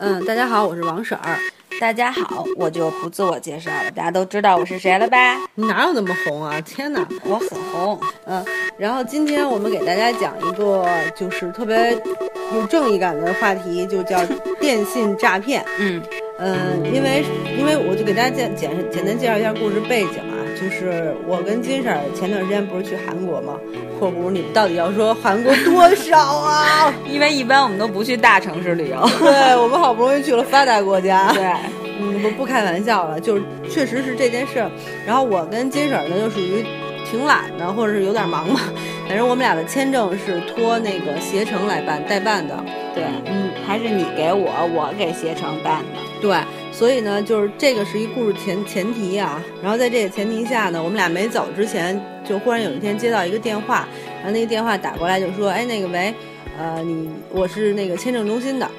嗯，大家好，我是王婶儿。大家好，我就不自我介绍了，大家都知道我是谁了吧？你哪有那么红啊？天哪，我很红。嗯，然后今天我们给大家讲一个就是特别有正义感的话题，就叫电信诈骗。嗯嗯，因为因为我就给大家简简简单介绍一下故事背景啊，就是我跟金婶儿前段时间不是去韩国吗？（括弧你们到底要说韩国多少啊？因为一般我们都不去大城市旅游。对我们好不容易去了发达国家。对，嗯，不不开玩笑了，就是确实是这件事儿。然后我跟金婶儿呢，就属于挺懒的，或者是有点忙嘛。反正我们俩的签证是托那个携程来办代办的。对，嗯，还是你给我，我给携程办的。对，所以呢，就是这个是一故事前前提啊。然后在这个前提下呢，我们俩没走之前，就忽然有一天接到一个电话，然后那个电话打过来就说：“哎，那个喂，呃，你我是那个签证中心的。”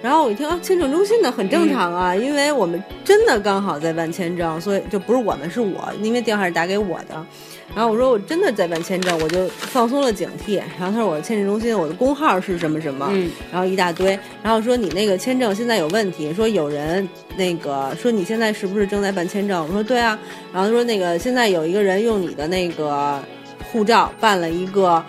然后我一听啊，签证中心的很正常啊，因为我们真的刚好在办签证，所以就不是我们是我，因为电话是打给我的。然后我说我真的在办签证，我就放松了警惕。然后他说我的签证中心，我的工号是什么什么，嗯然后一大堆。然后说你那个签证现在有问题，说有人那个说你现在是不是正在办签证？我说对啊。然后他说那个现在有一个人用你的那个护照办了一个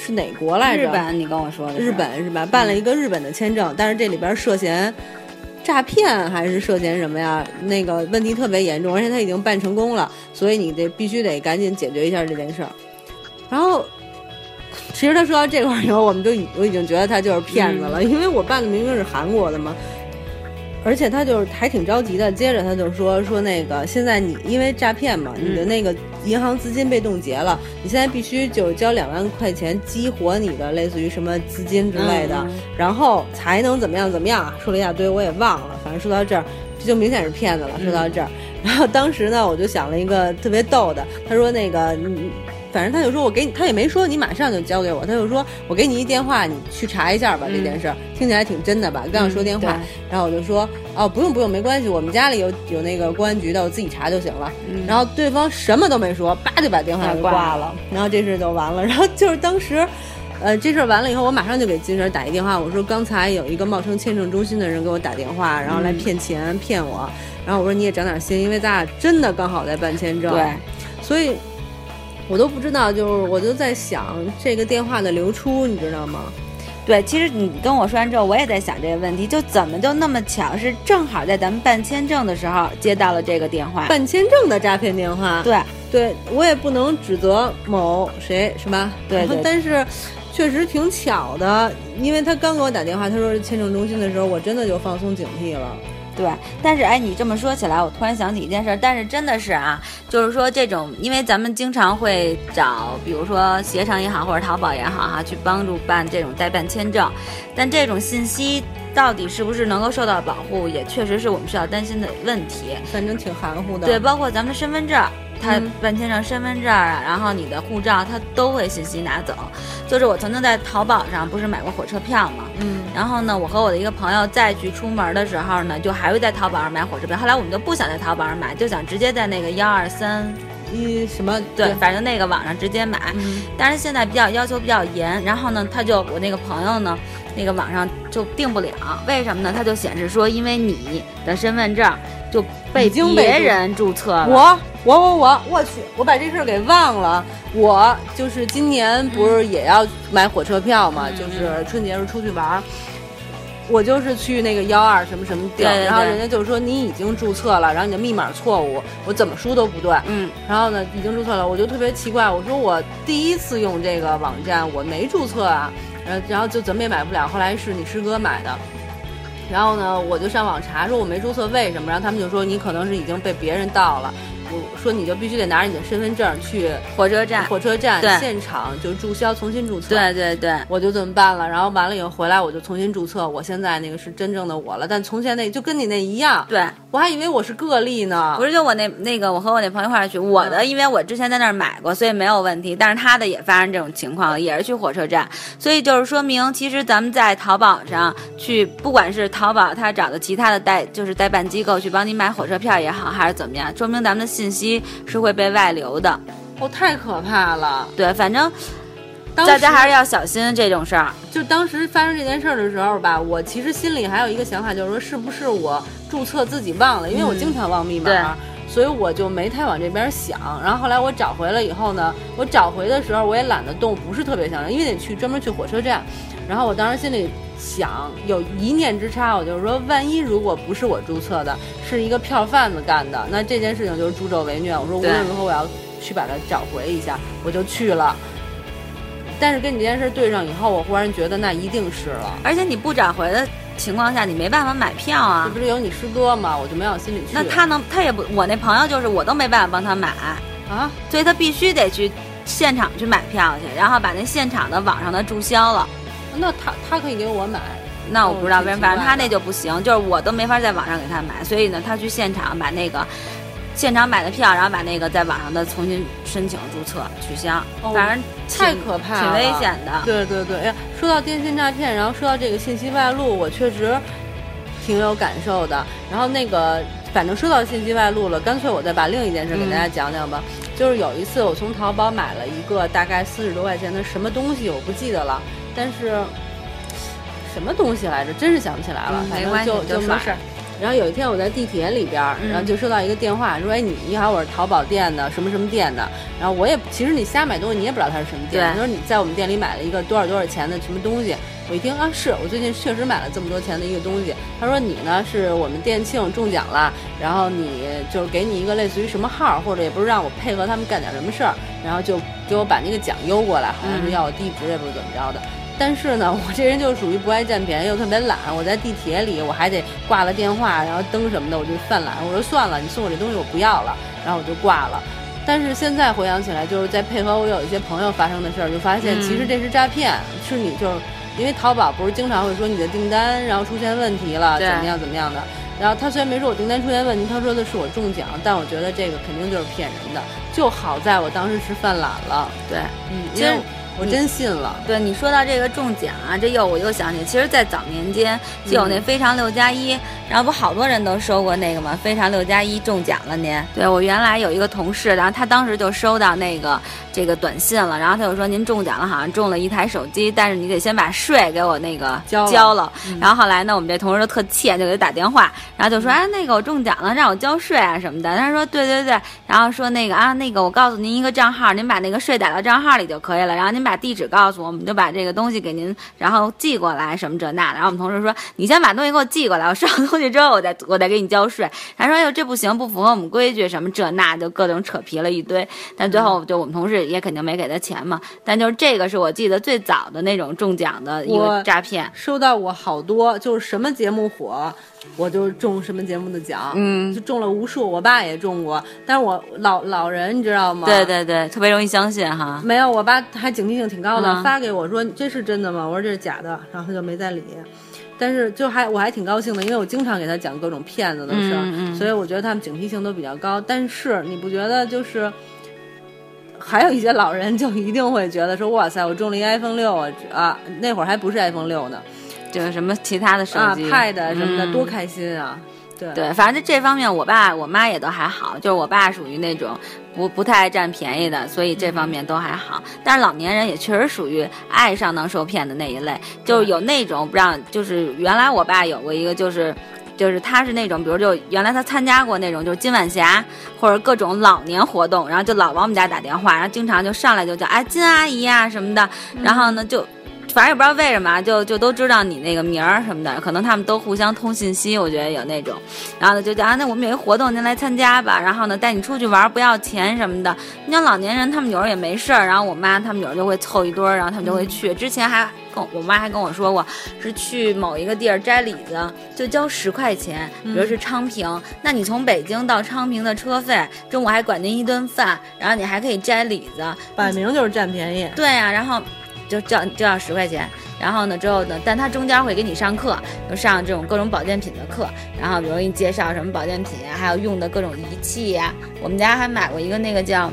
是哪国来着？日本，你跟我说的日本是吧？办了一个日本的签证，但是这里边涉嫌诈骗还是涉嫌什么呀？那个问题特别严重，而且他已经办成功了，所以你得必须得赶紧解决一下这件事儿。然后，其实他说到这块儿以后，我们就已我已经觉得他就是骗子了，因为我办的明明是韩国的嘛。而且他就是还挺着急的，接着他就说说那个现在你因为诈骗嘛，你的那个银行资金被冻结了，你现在必须就是交两万块钱激活你的类似于什么资金之类的，嗯然后才能怎么样怎么样啊，说了一大堆我也忘了，反正说到这儿这就明显是骗子了。说到这儿，然后当时呢我就想了一个特别逗的，他说那个你。反正他就说，我给你，他也没说你马上就交给我，他就说我给你一电话，你去查一下吧、这件事儿，听起来挺真的吧？刚要说电话，嗯然后我就说哦，不用不用，没关系，我们家里有有那个公安局的，我自己查就行了。然后对方什么都没说，叭就把电话给挂了。然后这事就完了。然后就是当时，呃，这事儿完了以后，我马上就给金婶打一电话，我说刚才有一个冒充签证中心的人给我打电话，然后来骗钱、骗我。然后我说你也长点心，因为咱俩真的刚好在办签证。对，所以。我都不知道，就是我就在想这个电话的流出，你知道吗？对，其实你跟我说完之后，我也在想这个问题，就怎么就那么巧，是正好在咱们办签证的时候接到了这个电话。办签证的诈骗电话。对，对我也不能指责某谁是吧？对对但是确实挺巧的，因为他刚给我打电话，他说是签证中心的时候，我真的就放松警惕了。对，但是哎，你这么说起来，我突然想起一件事儿，但是真的是啊，就是说这种，因为咱们经常会找，比如说携程也好，或者淘宝也好哈，去帮助办这种代办签证，但这种信息到底是不是能够受到保护，也确实是我们需要担心的问题。反正挺含糊的。对，包括咱们的身份证。他嗯办签证、身份证啊，然后你的护照，他都会信息拿走。就是我曾经在淘宝上不是买过火车票嘛，嗯，然后呢，我和我的一个朋友再去出门的时候呢，就还会在淘宝上买火车票。后来我们就不想在淘宝上买，就想直接在那个幺二三，一什么对，反正那个网上直接买。嗯但是现在比较要求比较严，然后呢，他就我那个朋友呢，那个网上就订不了，为什么呢？他就显示说，因为你的身份证就被别人注册了。我我我我我去，我把这事儿给忘了。我就是今年不是也要买火车票嘛，嗯就是春节时候出去玩儿。我就是去那个幺二什么什么订，对对对然后人家就说你已经注册了，然后你的密码错误，我怎么输都不对。嗯，然后呢，已经注册了，我就特别奇怪，我说我第一次用这个网站，我没注册啊，然后然后就怎么也买不了，后来是你师哥买的。然后呢，我就上网查，说我没注册，为什么？然后他们就说你可能是已经被别人盗了，我说你就必须得拿着你的身份证去火车站。火车站对现场就注销，重新注册。对对对，我就这么办了，然后完了以后回来我就重新注册，我现在那个是真正的我了，但从前那就跟你那一样，对，我还以为我是个例呢。不是就我那那个，我和我那朋友一块去，我的因为我之前在那儿买过，所以没有问题。但是他的也发生这种情况，也是去火车站，所以就是说明，其实咱们在淘宝上去，不管是淘宝他找的其他的代就是代办机构去帮你买火车票也好，还是怎么样，说明咱们的信息是会被外流的。哦，太可怕了。对，反正当大家还是要小心这种事儿。就当时发生这件事儿的时候吧，我其实心里还有一个想法，就是说是不是我注册自己忘了，因为我嗯经常忘密码。对所以我就没太往这边想，然后后来我找回了以后呢，我找回的时候我也懒得动，不是特别想，因为得去专门去火车站。然后我当时心里想，有一念之差，我就是说，万一如果不是我注册的，是一个票贩子干的，那这件事情就是助纣为虐。我说无论如何我要去把它找回一下，我就去了。但是跟你这件事对上以后，我忽然觉得那一定是了。而且你不找回的情况下，你没办法买票啊这。不是有你师哥吗？我就没往心里去。那他能，他也不，我那朋友就是我都没办法帮他买，啊，所以他必须得去现场去买票去，然后把那现场的网上的注销了。那他他可以给我买。那我不知道为什么，反正他那就不行，就是我都没法在网上给他买，所以呢，他去现场把那个现场买的票，然后把那个在网上的重新申请注册取消，哦反正太可怕了，挺危险的。对对对，哎呀，说到电信诈骗，然后说到这个信息外露，我确实挺有感受的。然后那个，反正说到信息外露了，干脆我再把另一件事给大家讲讲吧。就是有一次我从淘宝买了一个大概四十多块钱的什么东西，我不记得了，但是什么东西来着，真是想不起来了。反正就就买。然后有一天我在地铁里边然后就收到一个电话，说：“哎，你你好，我是淘宝店的什么什么店的。”然后我也其实你瞎买东西，你也不知道它是什么店。对他说你在我们店里买了一个多少多少钱的什么东西。我一听啊，是我最近确实买了这么多钱的一个东西。他说你呢是我们店庆中奖了，然后你就是给你一个类似于什么号，或者也不是让我配合他们干点什么事儿，然后就给我把那个奖邮过来，好像是嗯要我地址，也不是怎么着的。但是呢，我这人就属于不爱占便宜，又特别懒。我在地铁里，我还得挂了电话，然后灯什么的，我就犯懒。我说算了，你送我这东西我不要了，然后我就挂了。但是现在回想起来，就是在配合我有一些朋友发生的事儿，就发现嗯其实这是诈骗，是你就是因为淘宝不是经常会说你的订单然后出现问题了，怎么样怎么样的。然后他虽然没说我订单出现问题，他说的是我中奖，但我觉得这个肯定就是骗人的。就好在我当时是犯懒了，对，嗯，因为我真信了。对你说到这个中奖啊，这又我又想起，其实，在早年间就有那嗯非常六加一，然后不好多人都收过那个吗？非常六加一中奖了您。对我原来有一个同事，然后他当时就收到那个这个短信了，然后他就说您中奖了，好像中了一台手机，但是你得先把税给我那个交了交了。嗯然后后来呢，我们这同事就特欠，就给他打电话，然后就说哎那个我中奖了，让我交税啊什么的。他说对对对，然后说那个啊那个我告诉您一个账号，您把那个税打到账号里就可以了，然后您把地址告诉我，我们就把这个东西给您，然后寄过来什么这那的。然后我们同事说你先把东西给我寄过来，我收到东西之后我再我再给你交税。他说哎呦这不行，不符合我们规矩，什么这那就各种扯皮了一堆。但最后就我们同事也肯定没给他钱嘛。但就是这个是我记得最早的那种中奖的一个诈骗。收到过好多，就是什么节目火，我就中什么节目的奖，嗯就中了无数。我爸也中过，但是我老老人你知道吗？对。对对，特别容易相信哈。没有，我爸还警惕性挺高的，嗯发给我说这是真的吗？我说这是假的，然后他就没再理。但是就还我还挺高兴的，因为我经常给他讲各种骗子的事儿，嗯嗯嗯所以我觉得他们警惕性都比较高。但是你不觉得就是？还有一些老人就一定会觉得说，哇塞，我中了一 iPhone 六啊啊！那会儿还不是 iPhone 六呢，就是什么其他的手啊机、，Pad 什么的，嗯多开心啊！对对，反正这这方面，我爸我妈也都还好，就是我爸属于那种不不太爱占便宜的，所以这方面都还好。但是老年人也确实属于爱上当受骗的那一类，就是有那种不让，就是原来我爸有过一个就是。就是他是那种，比如就原来他参加过那种，就是金晚霞或者各种老年活动，然后就老往我们家打电话，然后经常就上来就叫哎金阿姨啊、什么的，然后呢就反正也不知道为什么啊，就就都知道你那个名儿什么的，可能他们都互相通信息，我觉得有那种，然后呢就讲啊，那我们有一活动，您来参加吧，然后呢带你出去玩，不要钱什么的。你像老年人，他们有时候也没事儿，然后我妈他们有时候就会凑一堆儿，然后他们就会去。之前还跟我妈还跟我说过，是去某一个地儿摘李子，就交十块钱，比如是昌平，那你从北京到昌平的车费，中午还管您一顿饭，然后你还可以摘李子，摆明就是占便宜。对呀、然后就就要就要十块钱，然后呢之后呢，但他中间会给你上课，就上这种各种保健品的课，然后比如给你介绍什么保健品，还有用的各种仪器呀、我们家还买过一个那个叫。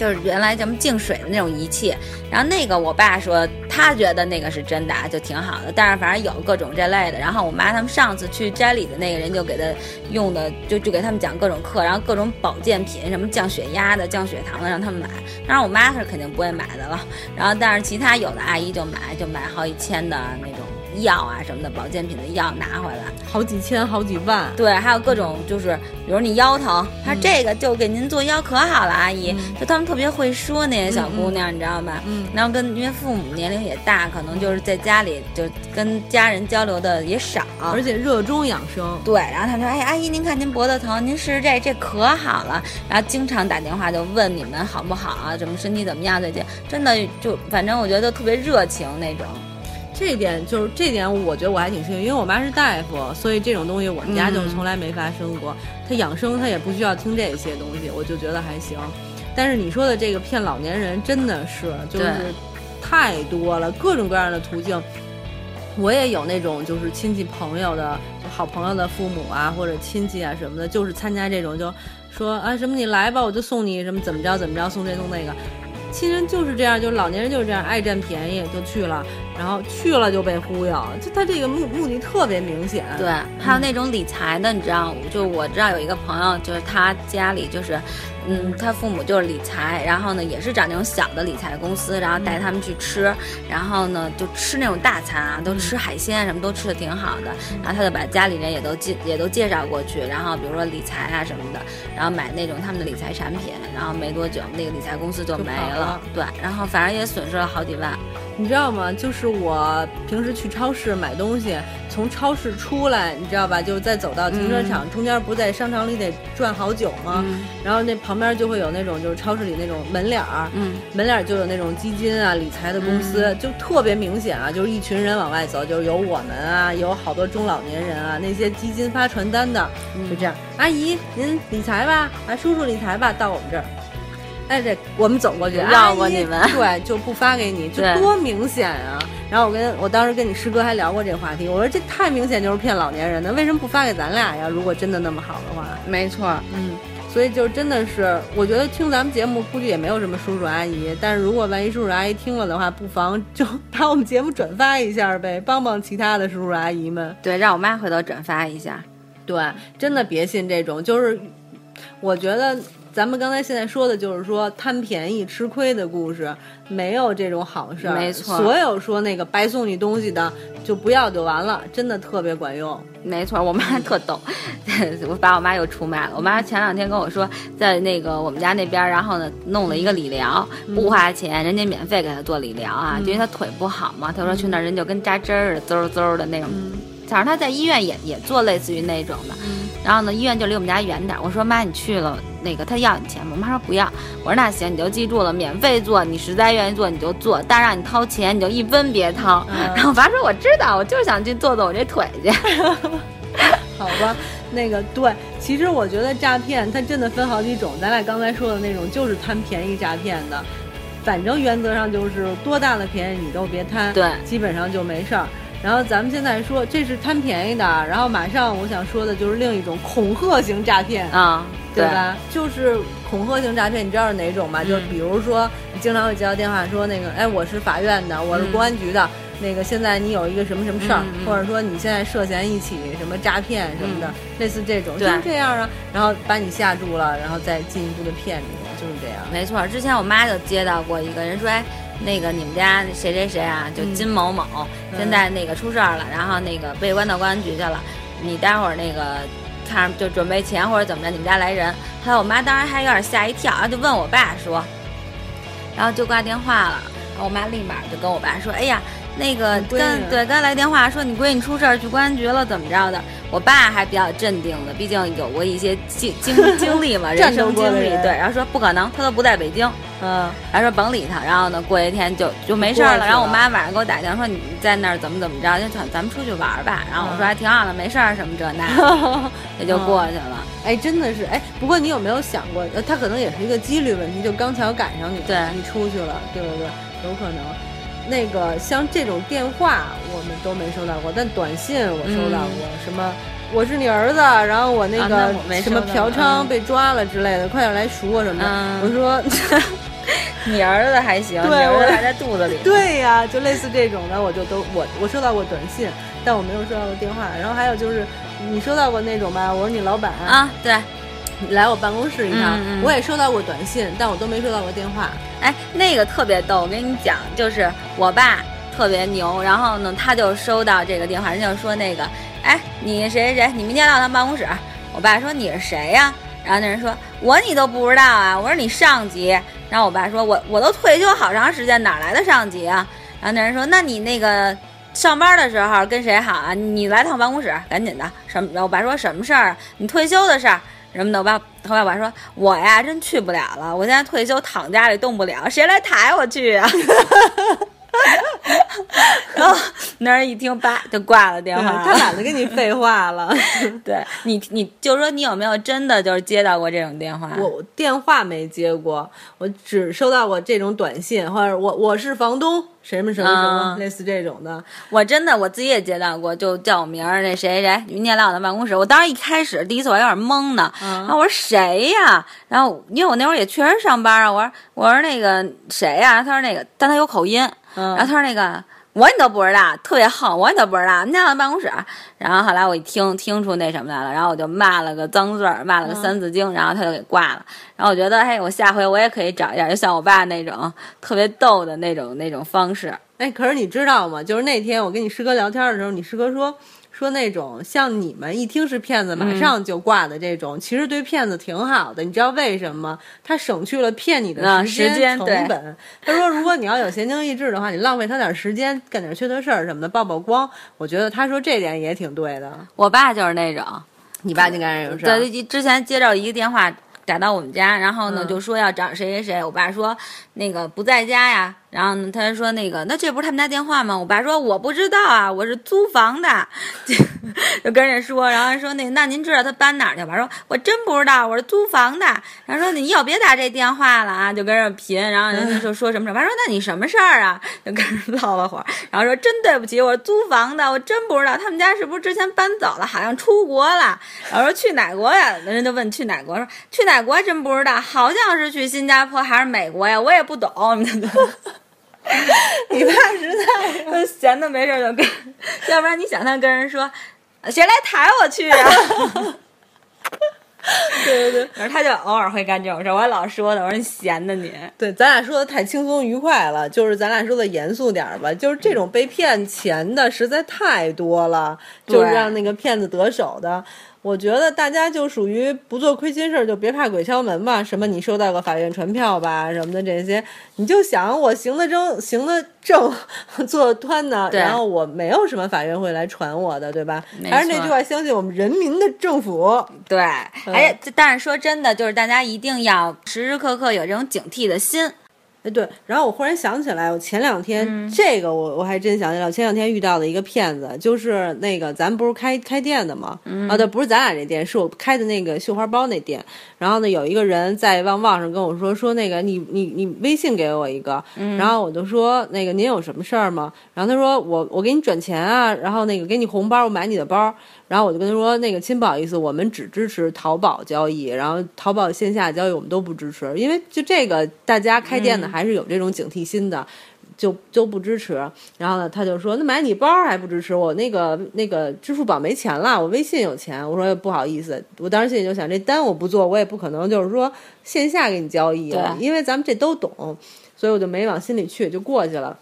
就是原来咱们净水的那种仪器，然后那个我爸说他觉得那个是真的，就挺好的。但是反正有各种这类的。然后我妈他们上次去摘里的那个人就给他用的，就就给他们讲各种课，然后各种保健品，什么降血压的、降血糖的，让他们买。当然我妈是肯定不会买的了。然后但是其他有的阿姨就买，就买好几千的那种。药啊什么的，保健品的药拿回来，好几千好几万。对，还有各种就是，比如你腰疼，他这个就给您做腰可好了，阿姨。就他们特别会说那些小姑娘，你知道吧？嗯。然后跟因为父母年龄也大，可能就是在家里就跟家人交流的也少，而且热衷养生。对，然后他说：“哎，阿姨，您看您脖子疼，您试试这，这可好了。”然后经常打电话就问你们好不好啊？怎么身体怎么样？最近真的就反正我觉得特别热情那种。这点就是这点，我觉得我还挺幸运，因为我妈是大夫，所以这种东西我们家就从来没发生过。她养生，她也不需要听这些东西，我就觉得还行。但是你说的这个骗老年人，真的是就是太多了，各种各样的途径。我也有那种就是亲戚朋友的好朋友的父母啊，或者亲戚啊什么的，就是参加这种，就说啊什么你来吧，我就送你什么怎么着怎么着，送这送那个。亲人就是这样，就是老年人就是这样，爱占便宜就去了，然后去了就被忽悠，就他这个目目的特别明显。对，还有那种理财的，你知道，就我知道有一个朋友，就是他家里就是。嗯，他父母就是理财，然后呢也是找那种小的理财公司，然后带他们去吃，然后呢就吃那种大餐啊，都吃海鲜什么都吃的挺好的，然后他就把家里人也都介也都介绍过去，然后比如说理财啊什么的，然后买那种他们的理财产品，然后没多久那个理财公司就没了，对，然后反正也损失了好几万。你知道吗？就是我平时去超市买东西，从超市出来，你知道吧？就是再走到停车场中间，不在商场里得转好久吗？然后那旁边就会有那种就是超市里那种门脸儿，门脸儿就有那种基金啊、理财的公司，就特别明显啊，就是一群人往外走，就是有我们啊，有好多中老年人啊，那些基金发传单的，就这样，阿姨您理财吧，啊叔叔理财吧，到我们这儿。哎，这我们走过去绕过你们，对，就不发给你，就多明显啊！然后我跟我当时跟你师哥还聊过这话题，我说这太明显就是骗老年人的，为什么不发给咱俩呀？如果真的那么好的话，没错，嗯，所以就真的是，我觉得听咱们节目估计也没有什么叔叔阿姨，但是如果万一叔叔阿姨听了的话，不妨就把我们节目转发一下呗，帮帮其他的叔叔阿姨们。对，让我妈回头转发一下。对，真的别信这种，就是我觉得。咱们刚才现在说的就是说贪便宜吃亏的故事，没有这种好事儿。没错，所有说那个白送你东西的，就不要就完了，真的特别管用。没错，我妈 特逗，我把我妈又出卖了。我妈前两天跟我说，在那个我们家那边，然后呢弄了一个理疗，不花钱，人家免费给她做理疗啊，因为她腿不好嘛。她说去那儿人就跟扎针儿似的，嗖嗖的那种。早上她在医院也也做类似于那种的。然后呢，医院就离我们家远点。我说妈，你去了，那个他要你钱吗？我妈说不要。我说那行，你就记住了，免费做，你实在愿意做你就做，但让你掏钱你就一分别掏。然后我爸说我知道，我就是想去做做我这腿去。好吧，那个对，其实我觉得诈骗它真的分好几种，咱俩刚才说的那种就是贪便宜诈骗的，反正原则上就是多大的便宜你都别贪，对，基本上就没事儿。然后咱们现在说这是贪便宜的，然后马上我想说的就是另一种恐吓型诈骗啊，对吧？就是恐吓型诈骗，你知道是哪种吗？就是比如说你经常会接到电话说那个，哎，我是法院的，我是公安局的，那个现在你有一个什么什么事儿，或者说你现在涉嫌一起什么诈骗什么的，类似这种，就是这样啊，然后把你吓住了，然后再进一步的骗你，就是这样。没错，之前我妈就接到过一个人说，哎。那个你们家谁谁谁啊，就金某某，现在那个出事儿了，然后那个被关到公安局去了。你待会儿那个看就准备钱或者怎么着，你们家来人。后来我妈当时还有点吓一跳，然后就问我爸说，然后就挂电话了。然后我妈立马就跟我爸说，哎呀。那个刚对刚来电话说你闺女出事儿去公安局了怎么着的？我爸还比较镇定的，毕竟有过一些经经 经历嘛，人生经历。对，然后说不可能，他都不在北京。嗯，还说甭理他。然后呢，过一天就就没事了。然后我妈晚上给我打电话说你在那儿怎么怎么着？就咱咱们出去玩吧。然后我说还挺好的，没事儿什么这那，也就过去了。哎，真的是哎。不过你有没有想过，他可能也是一个几率问题，就刚巧赶上你，对，你出去了，对不对？有可能。那个像这种电话我们都没收到过，但短信我收到过，什么我是你儿子，然后我那个什么嫖娼被抓了之类的，快点来赎我什么的。我说你儿子还行，对 你儿我子还在肚子里。对呀、就类似这种的，我就都我我收到过短信，但我没有收到过电话。然后还有就是，你收到过那种吧？我是你老板，啊，对，你来我办公室一趟，我也收到过短信，但我都没收到过电话。哎，那个特别逗，我跟你讲，就是我爸特别牛，然后呢，他就收到这个电话，人家就说那个，哎，你谁谁谁，你明天到他办公室。我爸说你是谁呀、然后那人说我你都不知道啊，我说你上级。然后我爸说我我都退休好长时间，哪来的上级啊？然后那人说那你那个。上班的时候跟谁好啊？你来趟办公室，赶紧的。什么？我爸说什么事儿啊？你退休的事儿什么的。我爸后来我爸说，我呀真去不了了，我现在退休躺家里动不了，谁来抬我去啊？然后那人一听，叭就挂了电话了。他懒得跟你废话了。对你，你就说你有没有真的就是接到过这种电话？我电话没接过，我只收到过这种短信，或者我我是房东，什么什么什么，嗯类似这种的。我真的我自己也接到过，就叫我名儿那谁谁谁，明天来我的办公室。我当时一开始第一次我还有点懵呢，嗯然后我说谁呀？然后因为我那会儿也确实上班啊，我说我说那个谁呀？他说那个，但他有口音，嗯然后他说那个。我你都不知道，特别横，我你都不知道，你家到办公室。然后后来我一听听出那什么来了，然后我就骂了个脏字儿，骂了个三字经，然后他就给挂了。然后我觉得，嘿，我下回我也可以找一下，就像我爸那种特别逗的那种那种方式。哎，可是你知道吗？就是那天我跟你师哥聊天的时候，你师哥说说那种像你们一听是骗子，马上就挂的这种，其实对骗子挺好的。你知道为什么吗？他省去了骗你的嗯时时间成本。他说，如果你要有闲情逸致的话，你浪费他点时间，干点缺德事儿什么的，曝曝光。我觉得他说这点也挺对的。我爸就是那种，你爸就干这种事儿。对，之前接到一个电话打到我们家，然后呢、嗯就说要找谁谁谁，我爸说那个不在家呀，然后呢他说那个那这不是他们家电话吗？我爸说我不知道啊，我是租房的，就跟人说，然后说那那您知道他搬哪儿去？我爸说我真不知道，我是租房的，然后说你以后别打这电话了啊，就跟人贫，然后人家就说什么什么，我爸说那你什么事儿啊？就跟人唠了会儿，然后说真对不起，我是租房的，我真不知道他们家是不是之前搬走了，好像出国了。然后说去哪国呀？人家就问去哪国，说去哪国真不知道，好像是去新加坡还是美国呀，我也不懂。你爸实在就 闲的没事儿就跟，要不然你想他跟人说，谁来抬我去 呀？对对对反正他就偶尔会干这种事儿，我还老说他，我说你闲的你。对，咱俩说的太轻松愉快了，就是咱俩说的严肃点儿吧。就是这种被骗钱的实在太多了，就是让那个骗子得手的。我觉得大家就属于不做亏心事儿，就别怕鬼敲门吧。什么你收到个法院传票吧，什么的这些，你就想我行得正，行得正，坐得端呢，然后我没有什么法院会来传我的，对吧？还是那句话，相信我们人民的政府。对，而且但是说真的，就是大家一定要时时刻刻有这种警惕的心。哎，对，然后我忽然想起来，我前两天、嗯这个我我还真想起来，我前两天遇到的一个骗子，就是那个咱不是开开店的吗？嗯啊，对，不是咱俩这店，是我开的那个绣花包那店。然后呢，有一个人在旺旺上跟我说，说那个你你你微信给我一个，嗯然后我就说那个您有什么事儿吗？然后他说我我给你转钱啊，然后那个给你红包，我买你的包。然后我就跟他说，那个亲，不好意思，我们只支持淘宝交易，然后淘宝线下交易我们都不支持，因为就这个大家开店的还是有这种警惕心的。就就不支持，然后呢，他就说那买你包还不支持我那个那个支付宝没钱了，我微信有钱。我说不好意思，我当时心里就想这单我不做，我也不可能就是说线下给你交易了，因为咱们这都懂，所以我就没往心里去，就过去了。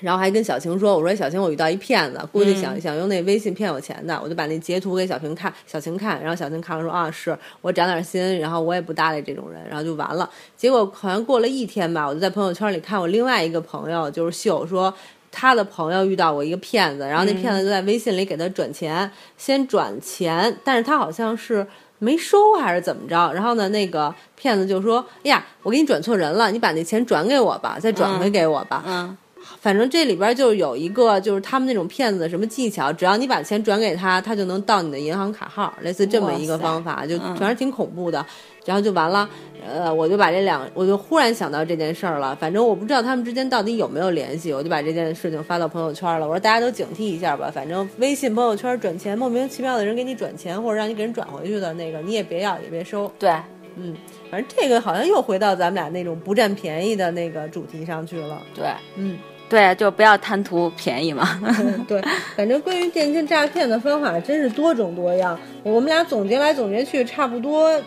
然后还跟小晴说：“我说小晴，我遇到一骗子，估计想、想用那微信骗我钱的。”我就把那截图给小晴看，小晴看，然后小晴看了说：“啊，是我长点心，然后我也不搭理这种人，然后就完了。”结果好像过了一天吧，我就在朋友圈里看我另外一个朋友，就是秀说。他的朋友遇到过一个骗子，然后那骗子就在微信里给他转钱，先转钱，但是他好像是没收还是怎么着，然后呢，那个骗子就说：“哎呀，我给你转错人了，你把那钱转给我吧，再转回给我吧。嗯，反正这里边就有一个，就是他们那种骗子的什么技巧，只要你把钱转给他，他就能盗你的银行卡号，类似这么一个方法，就嗯反正挺恐怖的。然后就完了，呃，我就把这两，我就忽然想到这件事儿了。反正我不知道他们之间到底有没有联系，我就把这件事情发到朋友圈了。我说大家都警惕一下吧，反正微信朋友圈转钱，莫名其妙的人给你转钱，或者让你给人转回去的那个，你也别要，也别收。对，嗯，反正这个好像又回到咱们俩那种不占便宜的那个主题上去了。对，嗯，对，就不要贪图便宜嘛。对，反正关于电信诈骗的方法真是多种多样。我们俩总结来总结去，差不多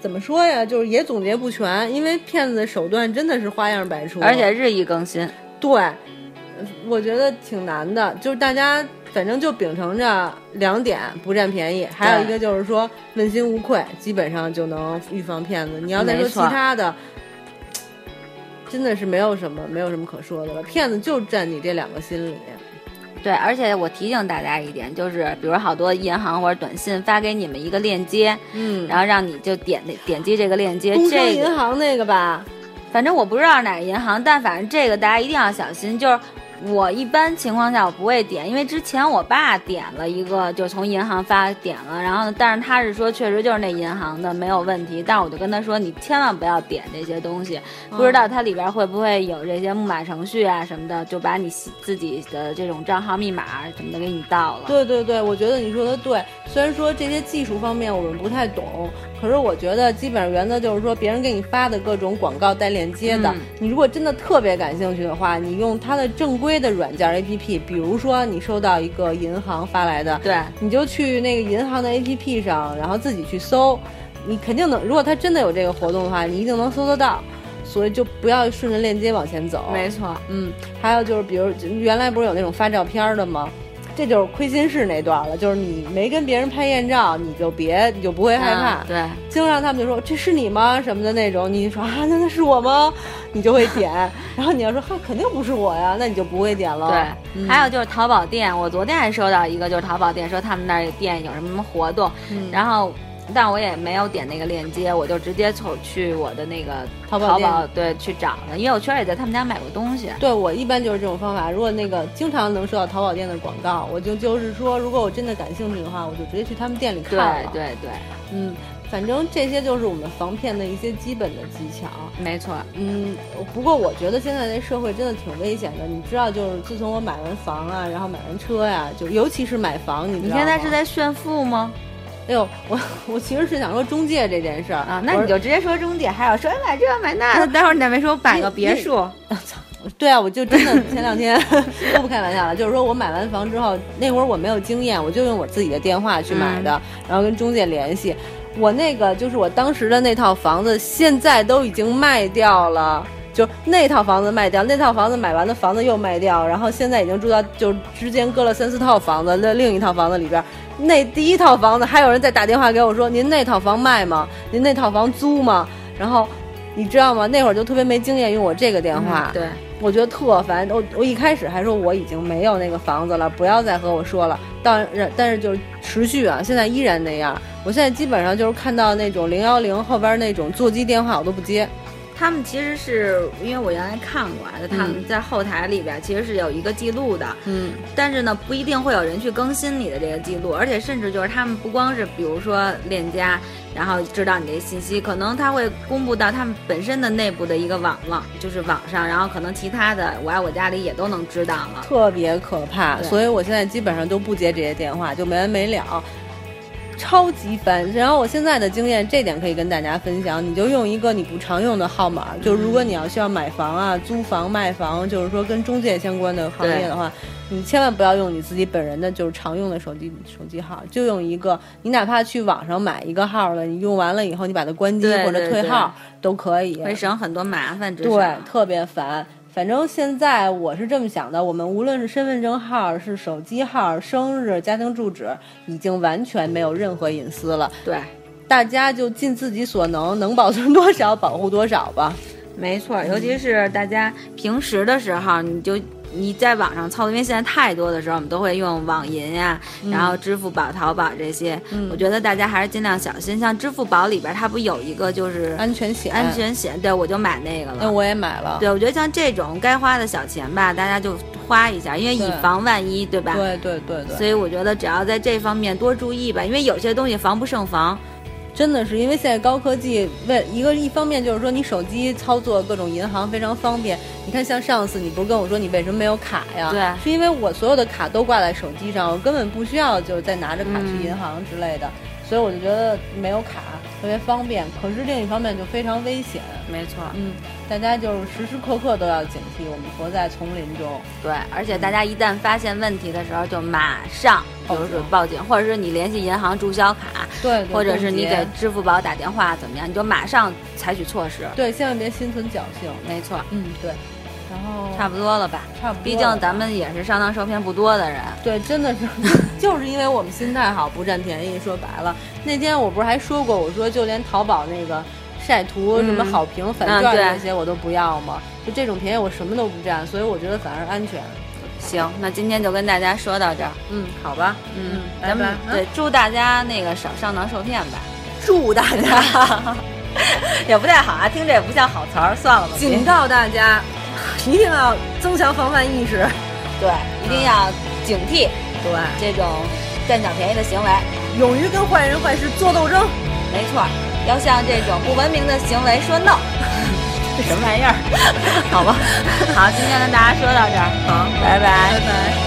怎么说呀？就是也总结不全，因为骗子的手段真的是花样百出，而且日益更新。对，我觉得挺难的。就是大家反正就秉承着两点：不占便宜，还有一个就是说问心无愧，基本上就能预防骗子。你要再说其他的，真的是没有什么没有什么可说的了。骗子就占你这两个心理。对，而且我提醒大家一点，就是比如好多银行或者短信发给你们一个链接，嗯，然后让你就点点击这个链接，这银行那个吧，反正我不知道哪个银行，但反正这个大家一定要小心，就是。我一般情况下我不会点，因为之前我爸点了一个，就从银行发点了，然后，但是他是说确实就是那银行的没有问题，但是我就跟他说你千万不要点这些东西，不知道它里边会不会有这些木马程序啊什么的，就把你自己的这种账号密码什么的给你盗了。对对对，我觉得你说的对，虽然说这些技术方面我们不太懂，可是我觉得基本上原则就是说别人给你发的各种广告带链接的，你如果真的特别感兴趣的话，你用它的正规。的软件 A P P，比如说你收到一个银行发来的，对，你就去那个银行的 A P P 上，然后自己去搜，你肯定能。如果它真的有这个活动的话，你一定能搜得到。所以就不要顺着链接往前走。没错，嗯，还有就是，比如原来不是有那种发照片的吗？这就是亏心事那段了，就是你没跟别人拍艳照，你就别，你就不会害怕。对，经常他们就说这是你吗？什么的那种，你说啊，那那是我吗？你就会点。然后你要说哈，肯定不是我呀，那你就不会点了。对，还有就是淘宝店，我昨天还收到一个，就是淘宝店说他们那儿店有什么什么活动，然后。但我也没有点那个链接，我就直接走去我的那个淘宝对去找的，因为我确实也在他们家买过东西。对我一般就是这种方法，如果那个经常能收到淘宝店的广告，我就就是说，如果我真的感兴趣的话，我就直接去他们店里看了。对对对，嗯，反正这些就是我们防骗的一些基本的技巧。没错，嗯，不过我觉得现在这社会真的挺危险的。你知道，就是自从我买完房啊，然后买完车呀，就尤其是买房，你你现在是在炫富吗？哎呦，我我其实是想说中介这件事儿啊，那你就直接说中介，还有说买这买那。待会儿你再没说买个别墅，操！对啊，我就真的前两天 都不开玩笑了，就是说我买完房之后，那会儿我没有经验，我就用我自己的电话去买的，然后跟中介联系。我那个就是我当时的那套房子，现在都已经卖掉了，就那套房子卖掉，那套房子买完的房子又卖掉，然后现在已经住到就之间隔了三四套房子，那另一套房子里边。那第一套房子还有人在打电话给我说：“您那套房卖吗？您那套房租吗？”然后，你知道吗？那会儿就特别没经验，用我这个电话，对我觉得特烦。我我一开始还说我已经没有那个房子了，不要再和我说了。但但是就是持续啊，现在依然那样。我现在基本上就是看到那种零幺零后边那种座机电话，我都不接。他们其实是因为我原来看过啊，他们在后台里边其实是有一个记录的，嗯，但是呢不一定会有人去更新你的这个记录，而且甚至就是他们不光是比如说链家，然后知道你这信息，可能他会公布到他们本身的内部的一个网网，就是网上，然后可能其他的我爱我家里也都能知道了，特别可怕，所以我现在基本上都不接这些电话，就没完没了。超级烦，然后我现在的经验，这点可以跟大家分享。你就用一个你不常用的号码，就如果你要需要买房啊、租房、卖房，就是说跟中介相关的行业的话，你千万不要用你自己本人的就是常用的手机手机号，就用一个。你哪怕去网上买一个号了，你用完了以后，你把它关机或者退号都可以，会省很多麻烦。对，特别烦。反正现在我是这么想的，我们无论是身份证号、是手机号、生日、家庭住址，已经完全没有任何隐私了。对，大家就尽自己所能，能保存多少保护多少吧。没错，尤其是大家平时的时候，你就。你在网上操作，因为现在太多的时候，我们都会用网银呀，然后支付宝、淘宝这些。我觉得大家还是尽量小心。像支付宝里边，它不有一个就是安全险？安全险，对我就买那个了。那我也买了。对，我觉得像这种该花的小钱吧，大家就花一下，因为以防万一，对吧？对对对对。所以我觉得只要在这方面多注意吧，因为有些东西防不胜防。真的是因为现在高科技，为一个一方面就是说你手机操作各种银行非常方便。你看，像上次你不是跟我说你为什么没有卡呀？对，是因为我所有的卡都挂在手机上，我根本不需要就是再拿着卡去银行之类的，所以我就觉得没有卡。特别方便，可是另一方面就非常危险。没错，嗯，大家就是时时刻刻都要警惕，我们活在丛林中。对，而且大家一旦发现问题的时候，就马上，就是报警，或者是你联系银行注销卡，对，或者是你给支付宝打电话，怎么样，你就马上采取措施。对，千万别心存侥幸。没错，嗯，对。然后差不多了吧？差不多。毕竟咱们也是上当受骗不多的人。对，真的是，就是因为我们心态好，不占便宜。说白了，那天我不是还说过，我说就连淘宝那个晒图什么好评、返券那些我都不要吗？就这种便宜我什么都不占，所以我觉得反而安全。行，那今天就跟大家说到这儿。嗯，好吧。嗯，咱们对祝大家那个少上当受骗吧。祝大家 也不太好啊，听着也不像好词儿，算了吧。警告大家。一定要增强防范意识，对，一定要警惕，对这种占小便宜的行为，勇于跟坏人坏事做斗争。没错，要向这种不文明的行为说 no。这什么玩意儿？好吧，好，今天跟大家说到这儿，好，拜拜。